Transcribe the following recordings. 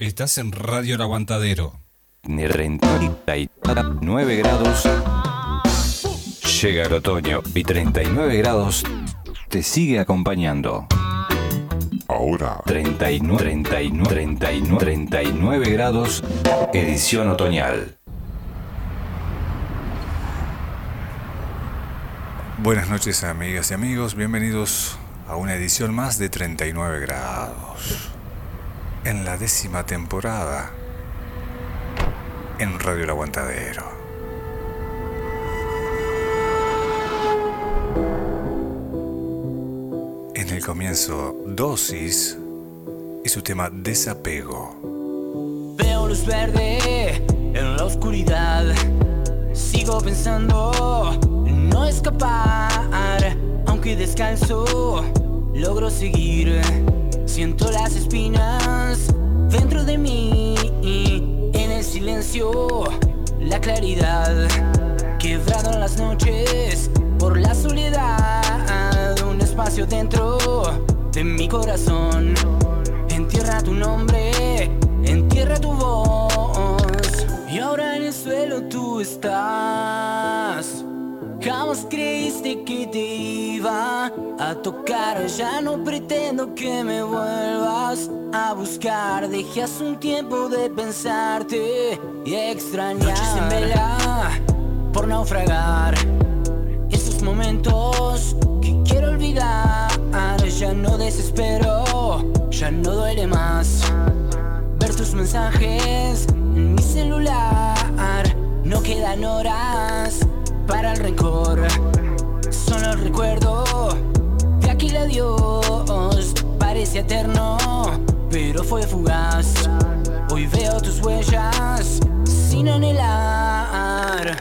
Estás en Radio El Aguantadero. Ni 39 grados. Llega el otoño y 39 grados te sigue acompañando. Ahora, 39, 39, 39, 39 grados, edición otoñal. Buenas noches amigas y amigos, bienvenidos a una edición más de 39 grados. En la décima temporada en Radio El Aguantadero. En el comienzo, Dosis y su tema Desapego. Veo luz verde en la oscuridad. Sigo pensando no escapar, aunque descalzo, logro seguir. Siento las espinas dentro de mí, en el silencio, la claridad, quebrado en las noches por la soledad, un espacio dentro de mi corazón. Entierra tu nombre, entierra tu voz, y ahora en el suelo tú estás. Jamás creíste que te iba a tocar, ya no pretendo que me vuelvas a buscar. Dejé hace un tiempo de pensarte y extrañar. Noches en vela por naufragar. Esos momentos que quiero olvidar. Ya no desespero, ya no duele más. Ver tus mensajes en mi celular. No quedan horas para el rencor. Solo recuerdo de aquel adiós. Parece eterno, pero fue fugaz. Hoy veo tus huellas sin anhelar.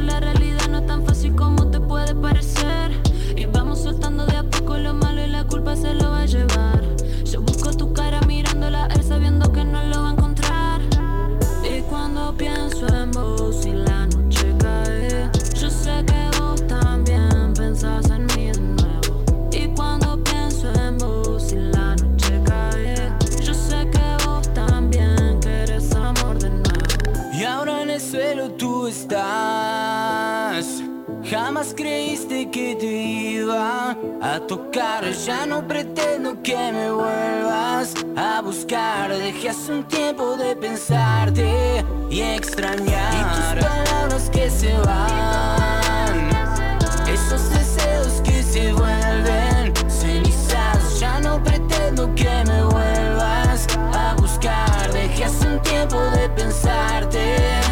La realidad no es tan fácil como te puede parecer. Que te iba a tocar. Ya no pretendo que me vuelvas a buscar. Dejé hace un tiempo de pensarte y extrañar. Y tus palabras que se van. Esos deseos que se vuelven cenizas. Ya no pretendo que me vuelvas a buscar. Dejé hace un tiempo de pensarte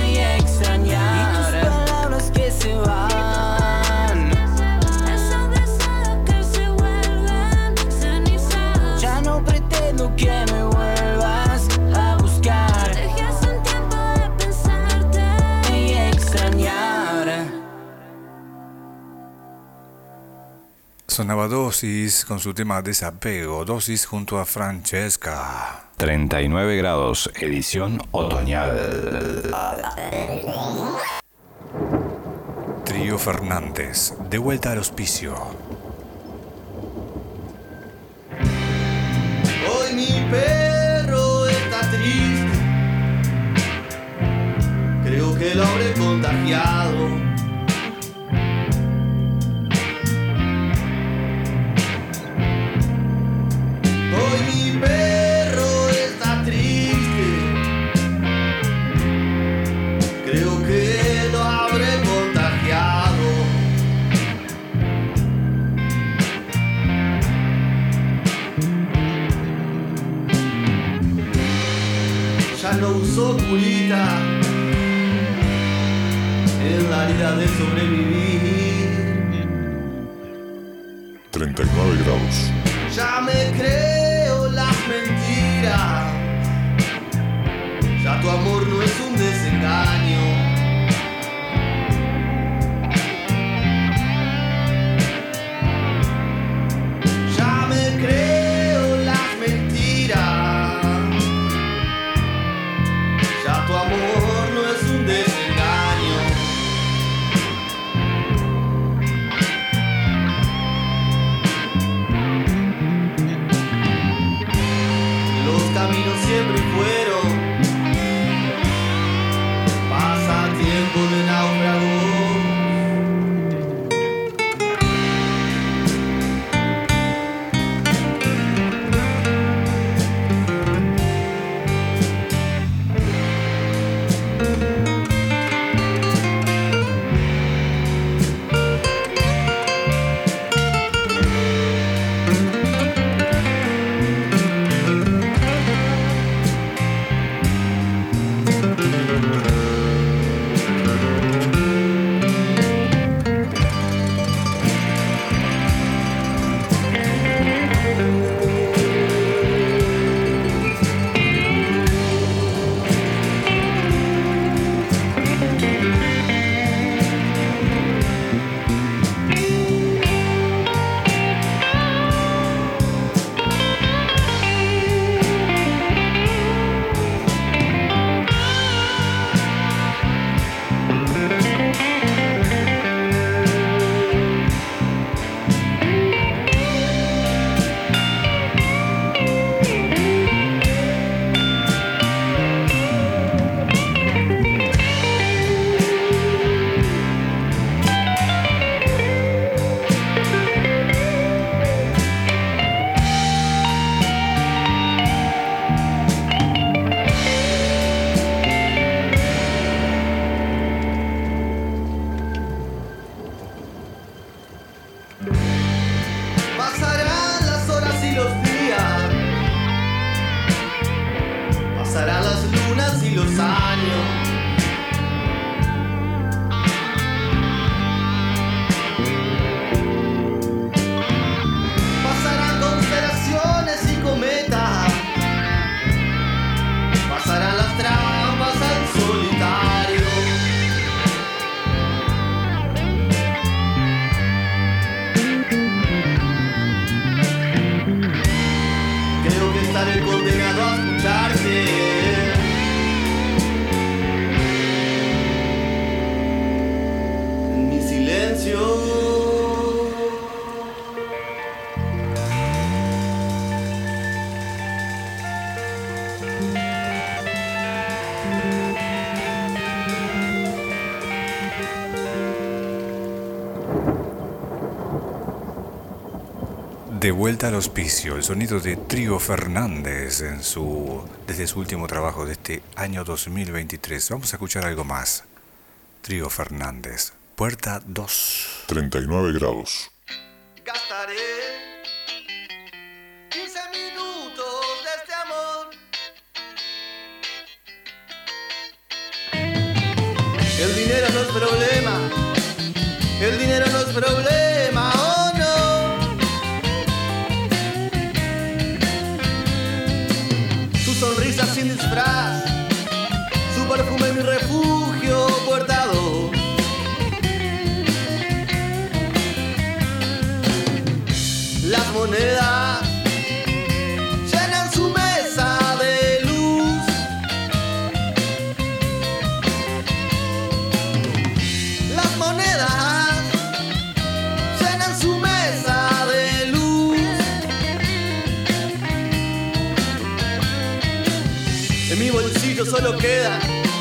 Sonaba Dosis con su tema Desapego. Dosis junto a Francesca. 39 grados, edición otoñal. Trío Fernández, de vuelta al hospicio. Hoy mi perro está triste. Creo que lo habré contagiado. Curita en la vida de sobrevivir. 39 grados. Ya me creo las mentiras. Ya tu amor no es un desengaño. De vuelta al hospicio, el sonido de Trío Fernández en su, desde su último trabajo de este año 2023. Vamos a escuchar algo más. Trío Fernández, puerta 2. 39 grados. Bolsillo solo quedan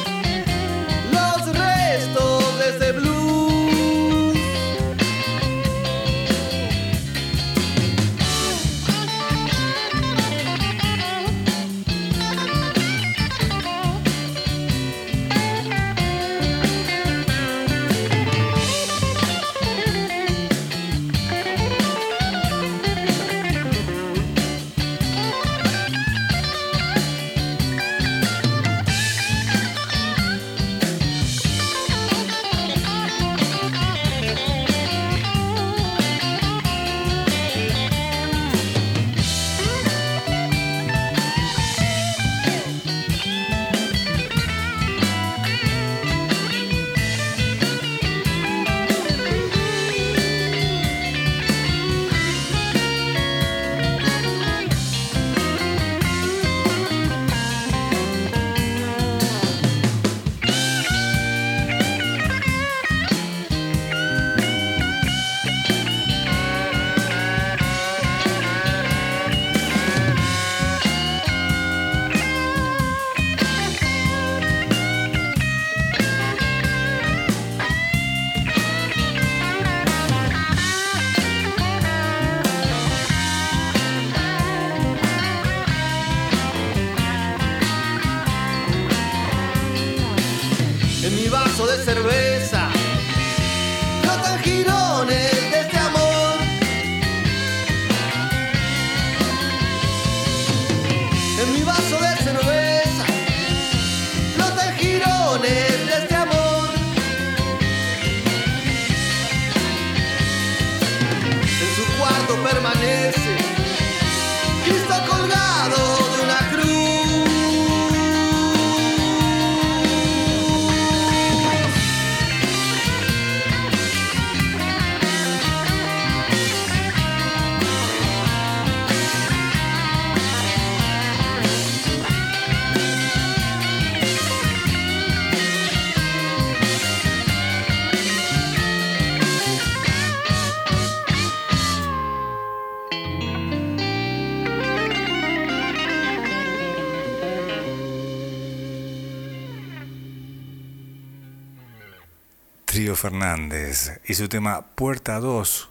Fernández y su tema Puerta 2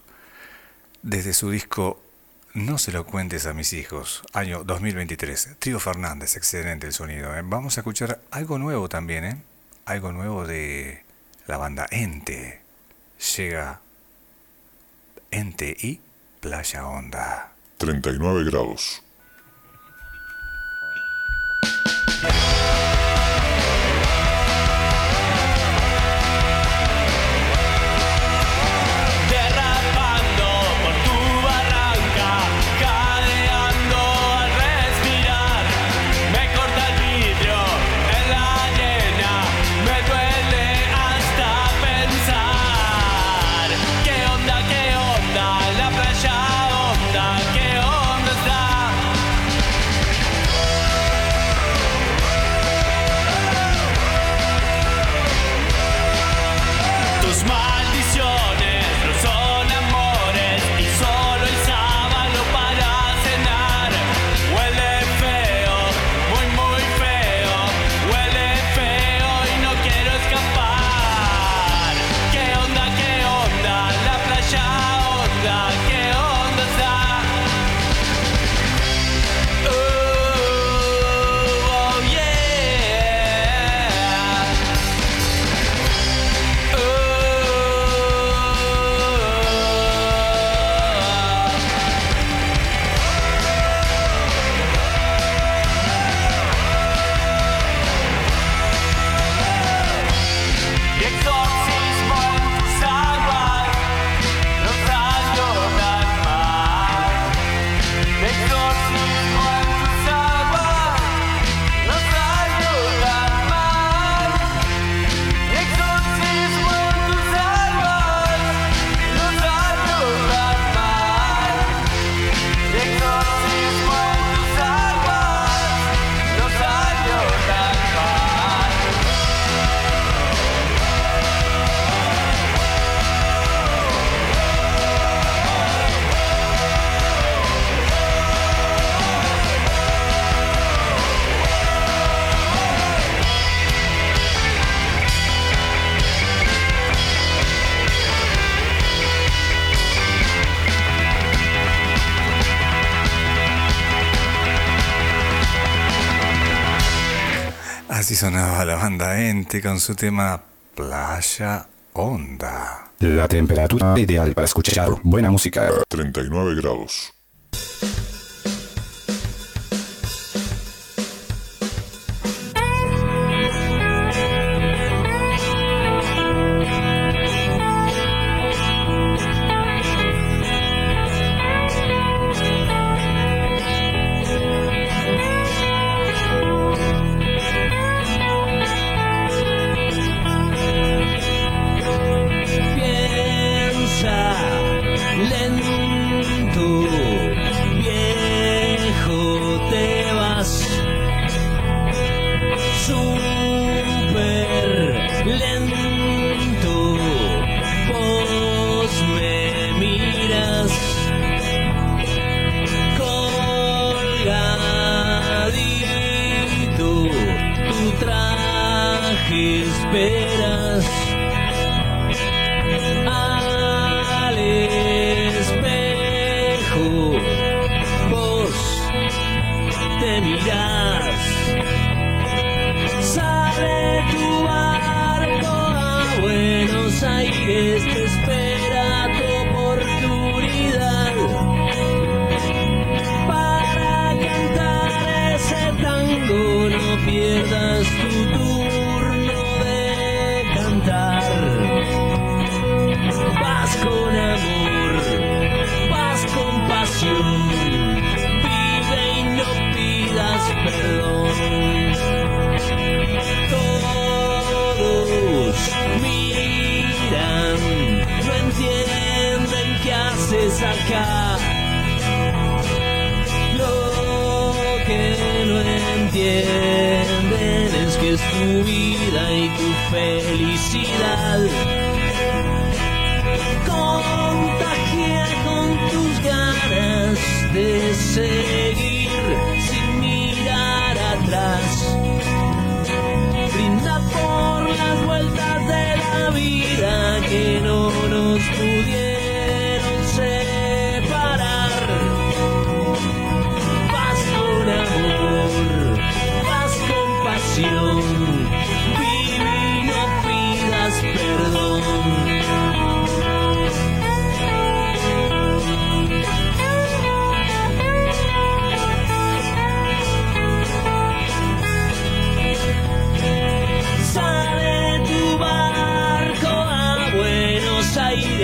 desde su disco No se lo cuentes a mis hijos, año 2023. Trío Fernández, excelente el sonido. ¿eh? Vamos a escuchar algo nuevo también, ¿eh? algo nuevo de la banda Ente. Llega Ente y Playa Onda. 39 grados. con su tema Playa Onda. La temperatura ideal para escuchar buena música. 39 grados.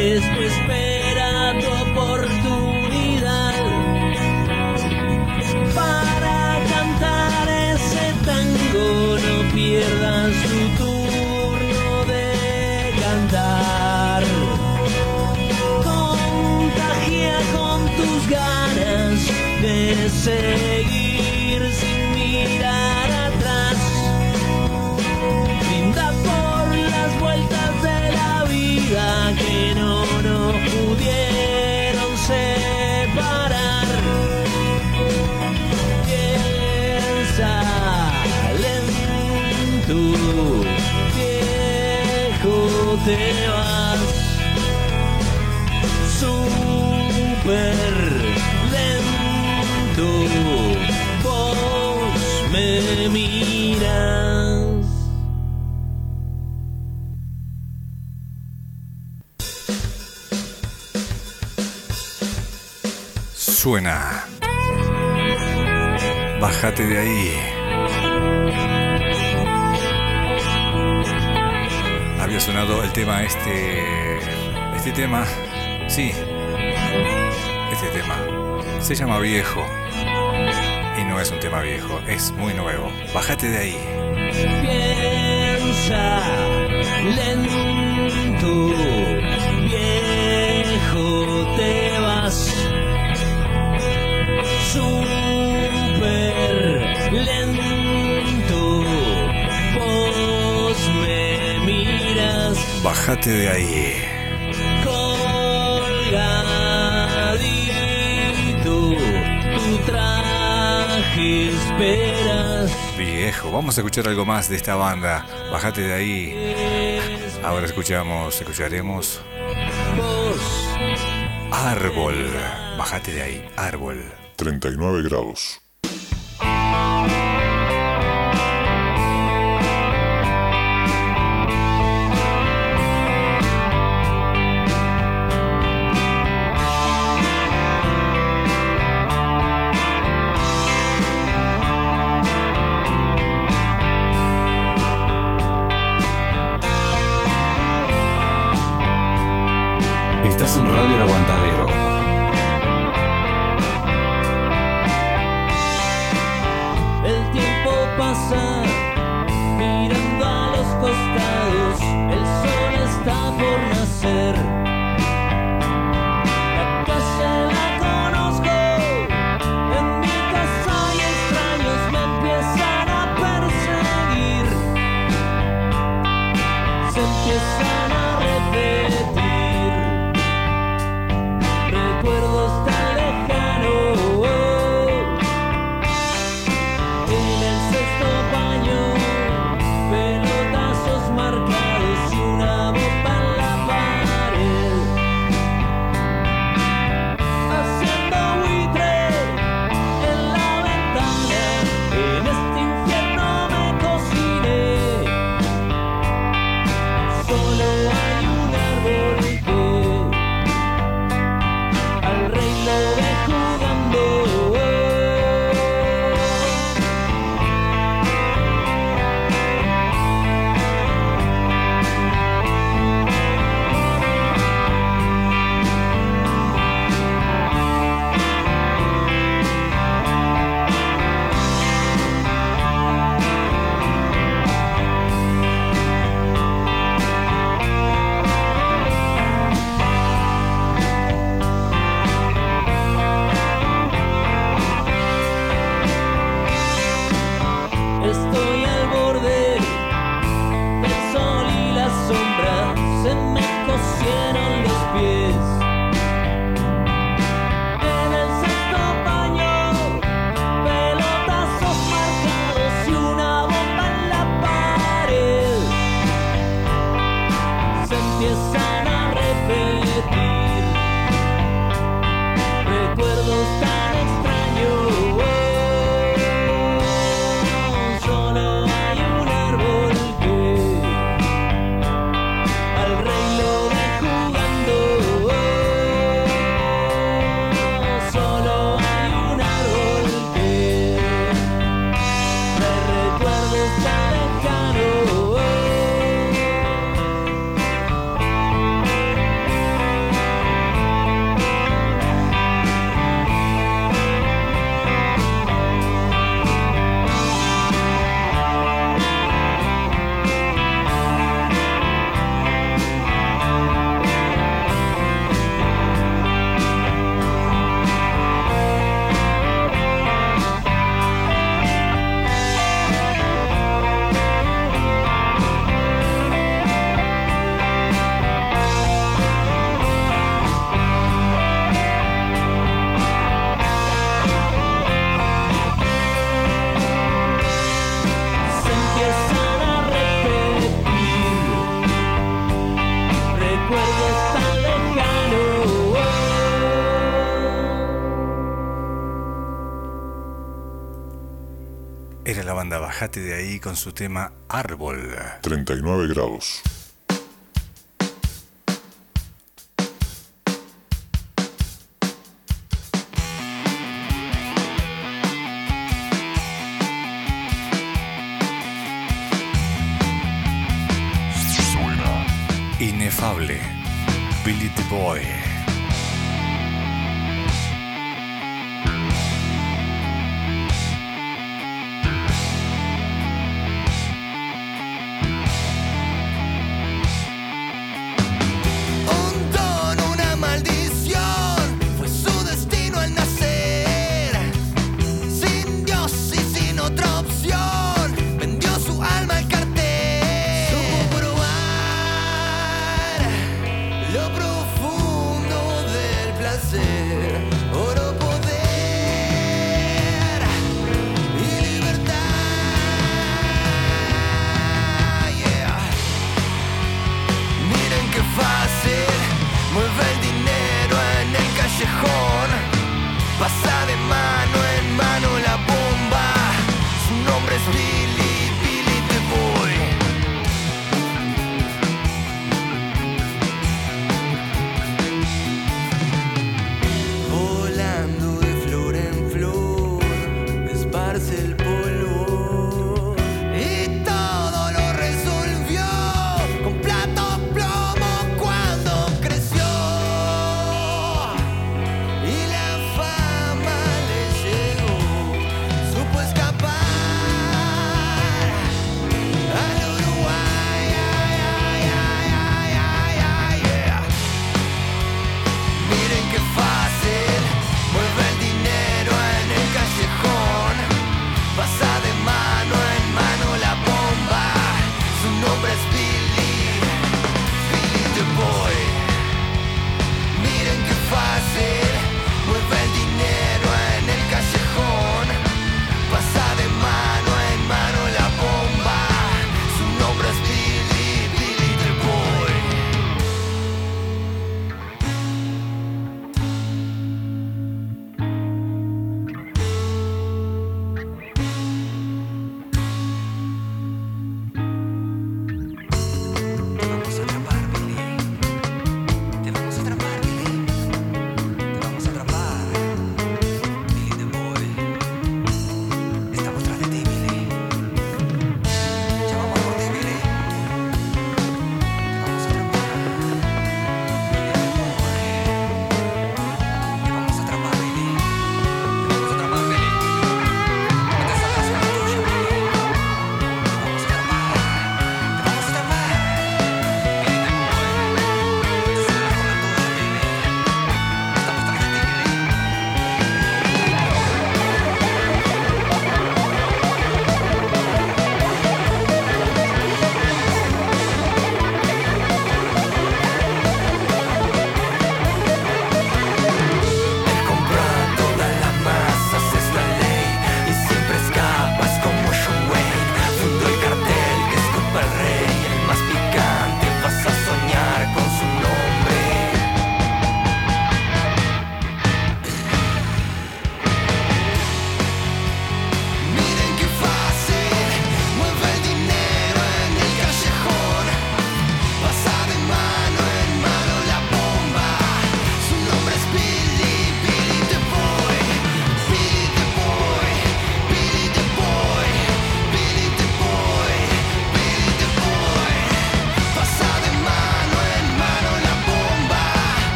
is te vas. Super lento, vos me miras. Suena. Bájate de ahí. El tema este. Este tema. Sí. Este tema. Se llama Viejo. Y no es un tema viejo, es muy nuevo. Bájate de ahí. Piensa lento, viejo, te vas. Bájate de ahí. colgadito, tu traje esperas. Viejo, vamos a escuchar algo más de esta banda. Bájate de ahí. Ahora escuchamos, escucharemos Vos Árbol. Bájate de ahí, Árbol. 39 grados. Bájate de ahí con su tema Árbol. 39 grados. o presbítero.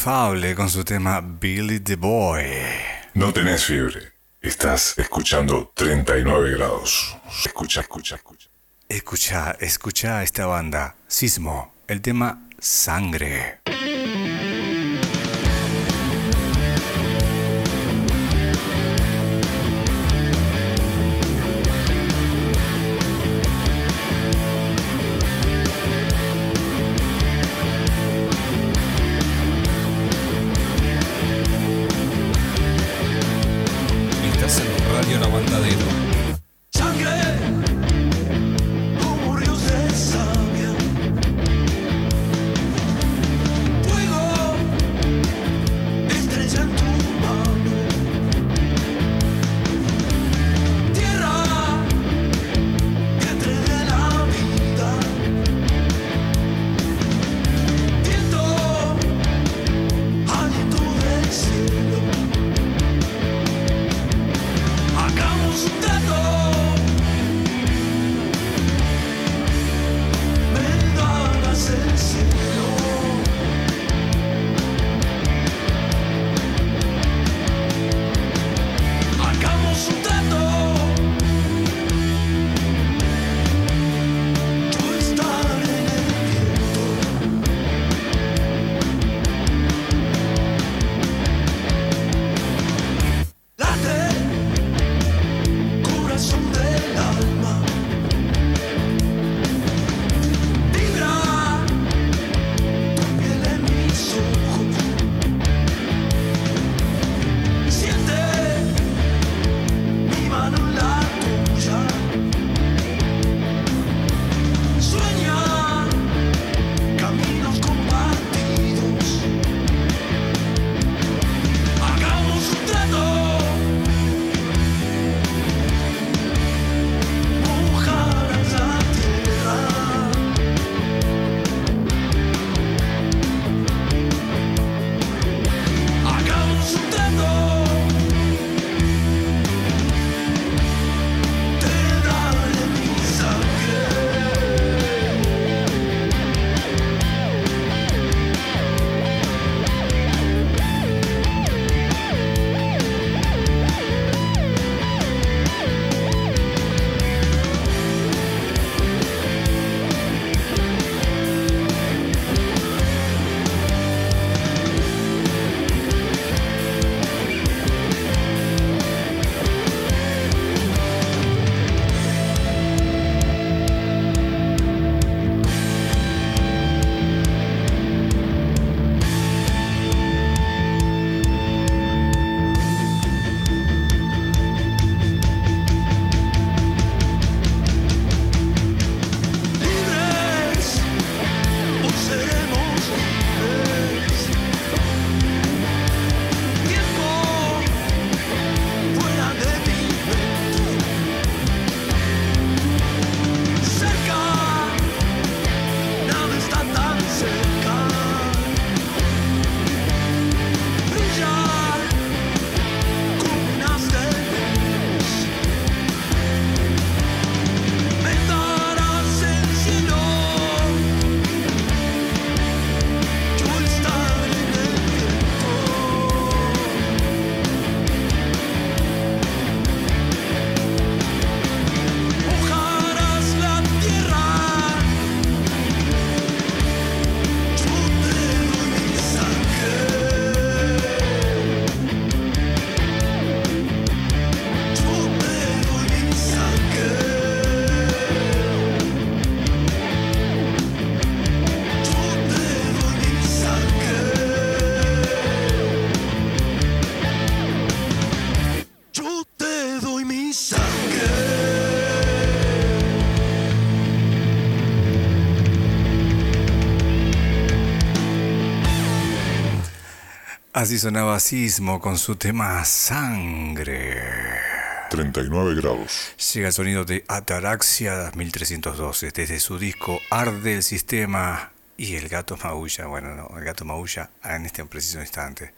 inefable con su tema Billy the Boy. No tenés fiebre. Estás escuchando 39 grados. Escucha, escucha, escucha. Escucha, escucha esta banda. Sismo. El tema Sangre. Así sonaba Sismo con su tema Sangre. 39 grados. Llega el sonido de Ataraxia 1312 desde su disco Arde el Sistema y el gato maulla. Bueno, no, el gato maulla en este preciso instante.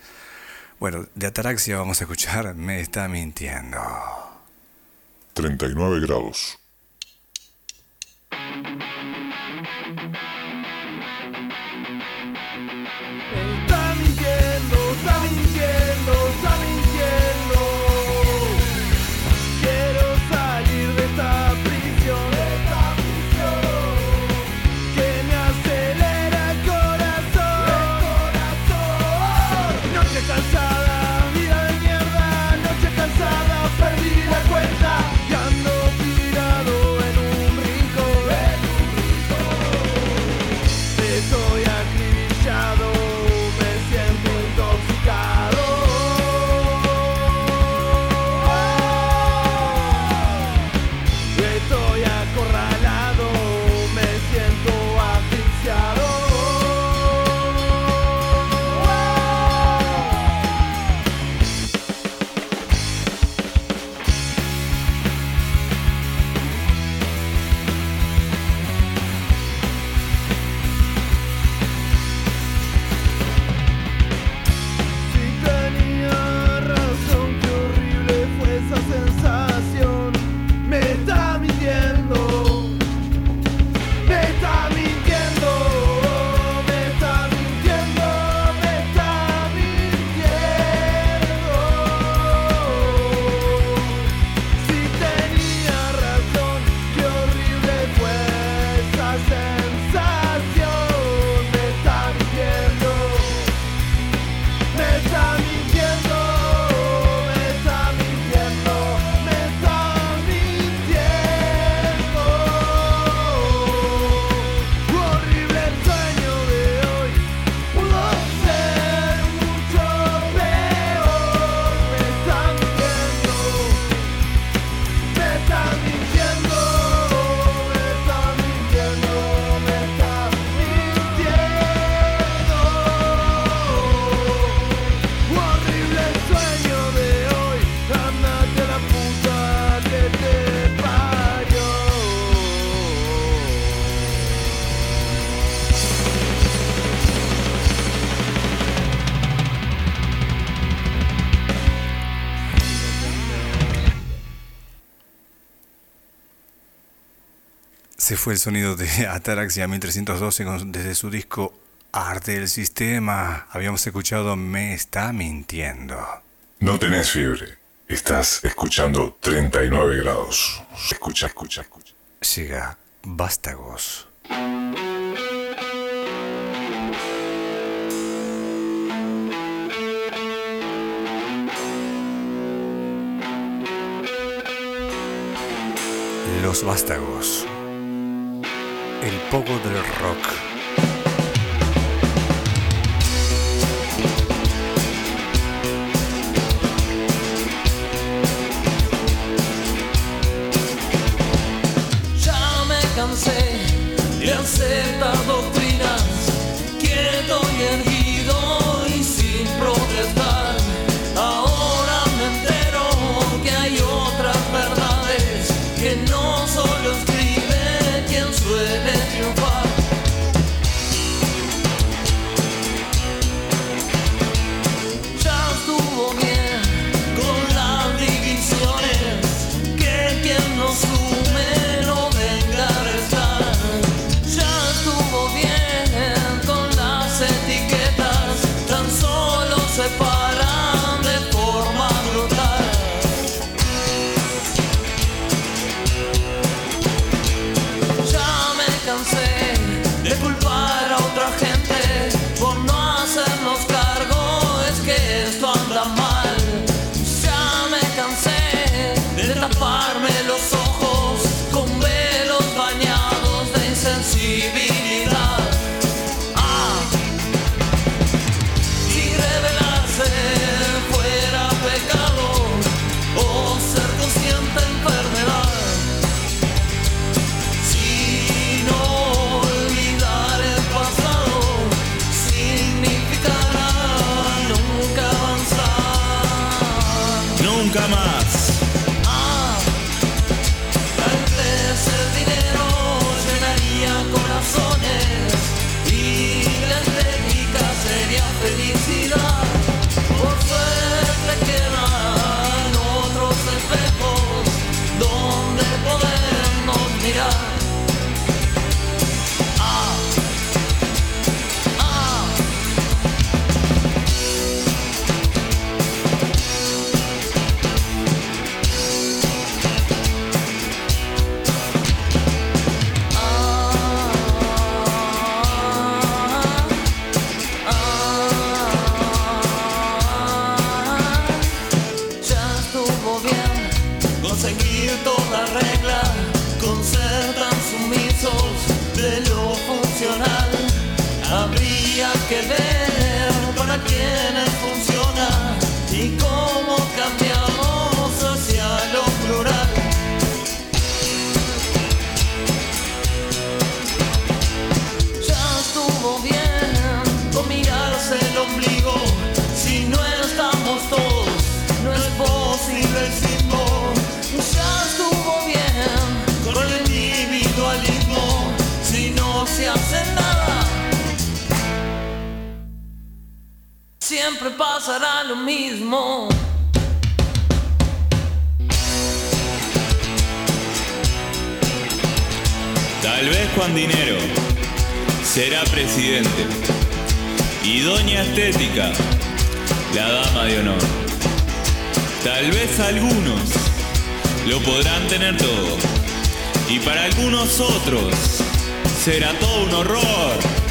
Bueno, de Ataraxia vamos a escuchar Me está mintiendo. 39 grados. Se fue el sonido de Ataraxia 1312 con- desde su disco Arte del Sistema. Habíamos escuchado Me está mintiendo. No tenés fiebre. Estás escuchando 39 grados. Escucha, escucha, escucha. Llega Vástagos. Los Vástagos. El poco del rock. será presidente. Y Doña Estética, la dama de honor. Tal vez algunos lo podrán tener todo. Y para algunos otros será todo un horror.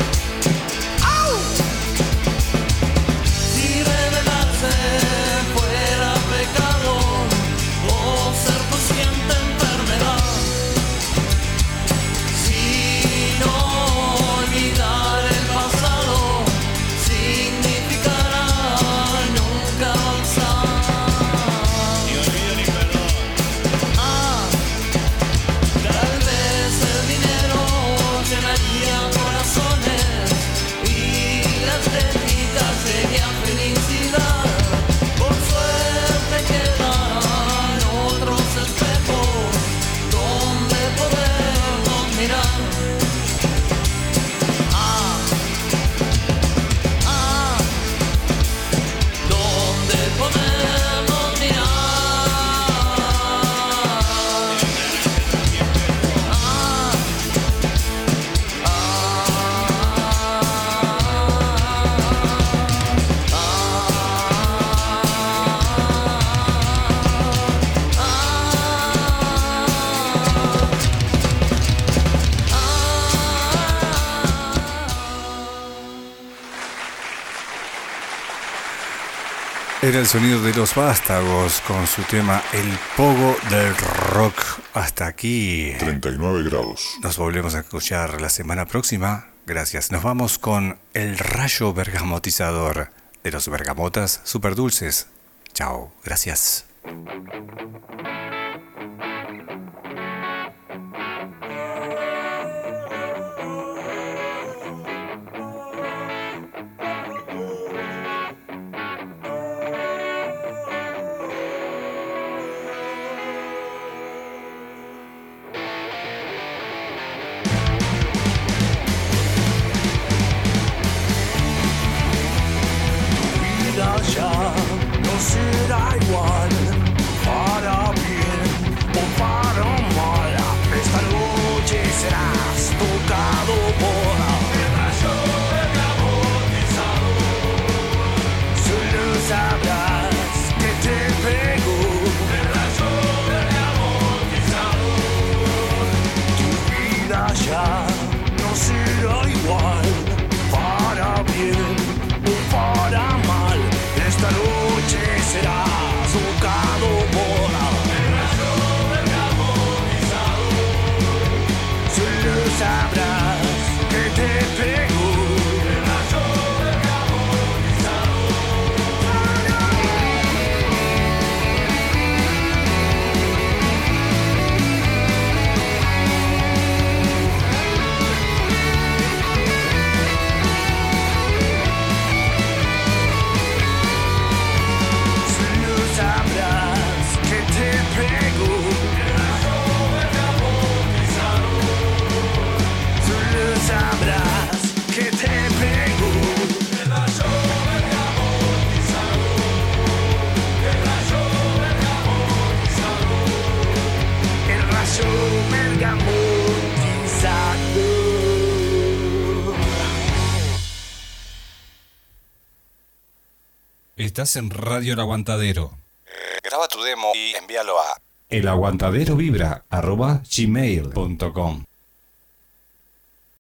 el sonido de los vástagos con su tema El Pogo del Rock. Hasta aquí. 39 grados. Nos volvemos a escuchar la semana próxima. Gracias. Nos vamos con El Rayo Bergamotizador de los Bergamotas Superdulces. Chao. Gracias. Estás en Radio El Aguantadero. Graba tu demo y envíalo a elaguantaderovibra arroba gmail.com